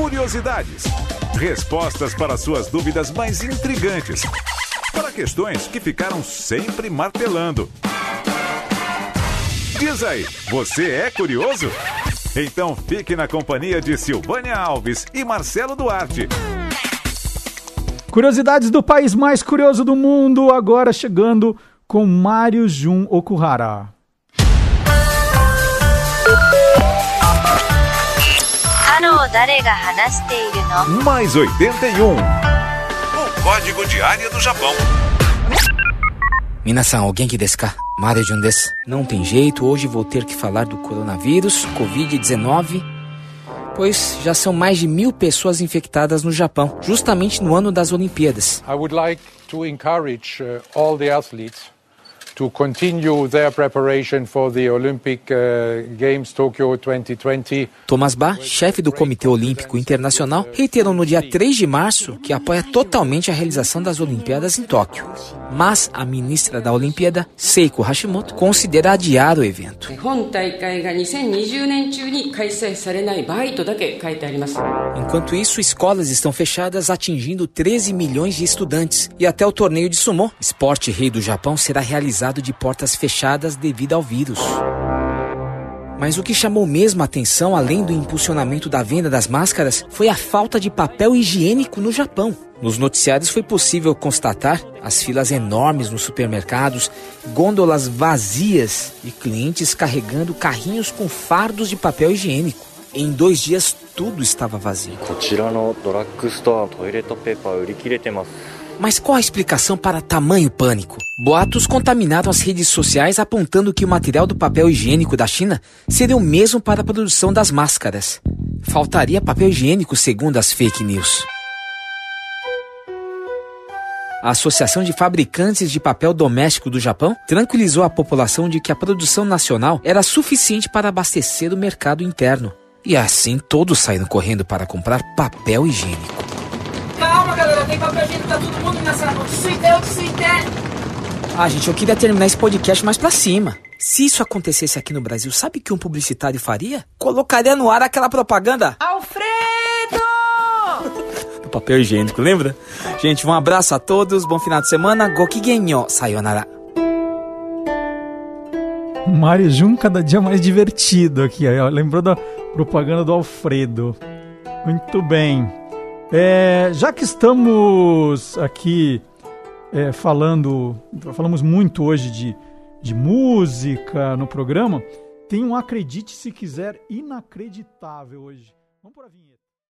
Curiosidades. Respostas para suas dúvidas mais intrigantes. Para questões que ficaram sempre martelando. Diz aí, você é curioso? Então fique na companhia de Silvânia Alves e Marcelo Duarte. Curiosidades do país mais curioso do mundo, agora chegando com Mário Jun Okuhara. Mais 81. O código diário do Japão. Minasan, alguém que desu ka? Mario Jun desu. Não tem jeito, hoje vou ter que falar do coronavírus, Covid-19, pois já são mais de mil pessoas infectadas no Japão, justamente no ano das Olimpíadas. I would like to encourage uh, all the athletes to continue their preparation for the Olympic uh, Games Tokyo 2020. Thomas Bach, chefe do Comitê Olímpico Internacional, reiterou no dia 3 de março que apoia totalmente a realização das Olimpíadas em Tóquio mas a ministra da Olimpíada, Seiko Hashimoto, considera adiar o evento. Enquanto isso, escolas estão fechadas, atingindo 13 milhões de estudantes. E até o torneio de sumô, esporte rei do Japão, será realizado de portas fechadas devido ao vírus. Mas o que chamou mesmo a atenção, além do impulsionamento da venda das máscaras, foi a falta de papel higiênico no Japão. Nos noticiários foi possível constatar as filas enormes nos supermercados, gôndolas vazias e clientes carregando carrinhos com fardos de papel higiênico. Em dois dias, tudo estava vazio. Mas qual a explicação para tamanho pânico? Boatos contaminaram as redes sociais apontando que o material do papel higiênico da China seria o mesmo para a produção das máscaras. Faltaria papel higiênico, segundo as fake news. A Associação de Fabricantes de Papel Doméstico do Japão tranquilizou a população de que a produção nacional era suficiente para abastecer o mercado interno. E assim todos saíram correndo para comprar papel higiênico. Calma, galera, tem papel higiênico, tá todo mundo nessa. Ah, gente, eu queria terminar esse podcast mais pra cima. Se isso acontecesse aqui no Brasil, sabe o que um publicitário faria? Colocaria no ar aquela propaganda Alfredo! Do papel higiênico, lembra? Gente, um abraço a todos, bom final de semana, gokigenyo, sayonara. Mário Jun cada dia mais divertido aqui. ó. Lembrou da propaganda do Alfredo. Muito bem. É, já que estamos aqui é, falando, falamos muito hoje de, de música no programa, tem um Acredite Se Quiser inacreditável hoje. Vamos por a vinheta.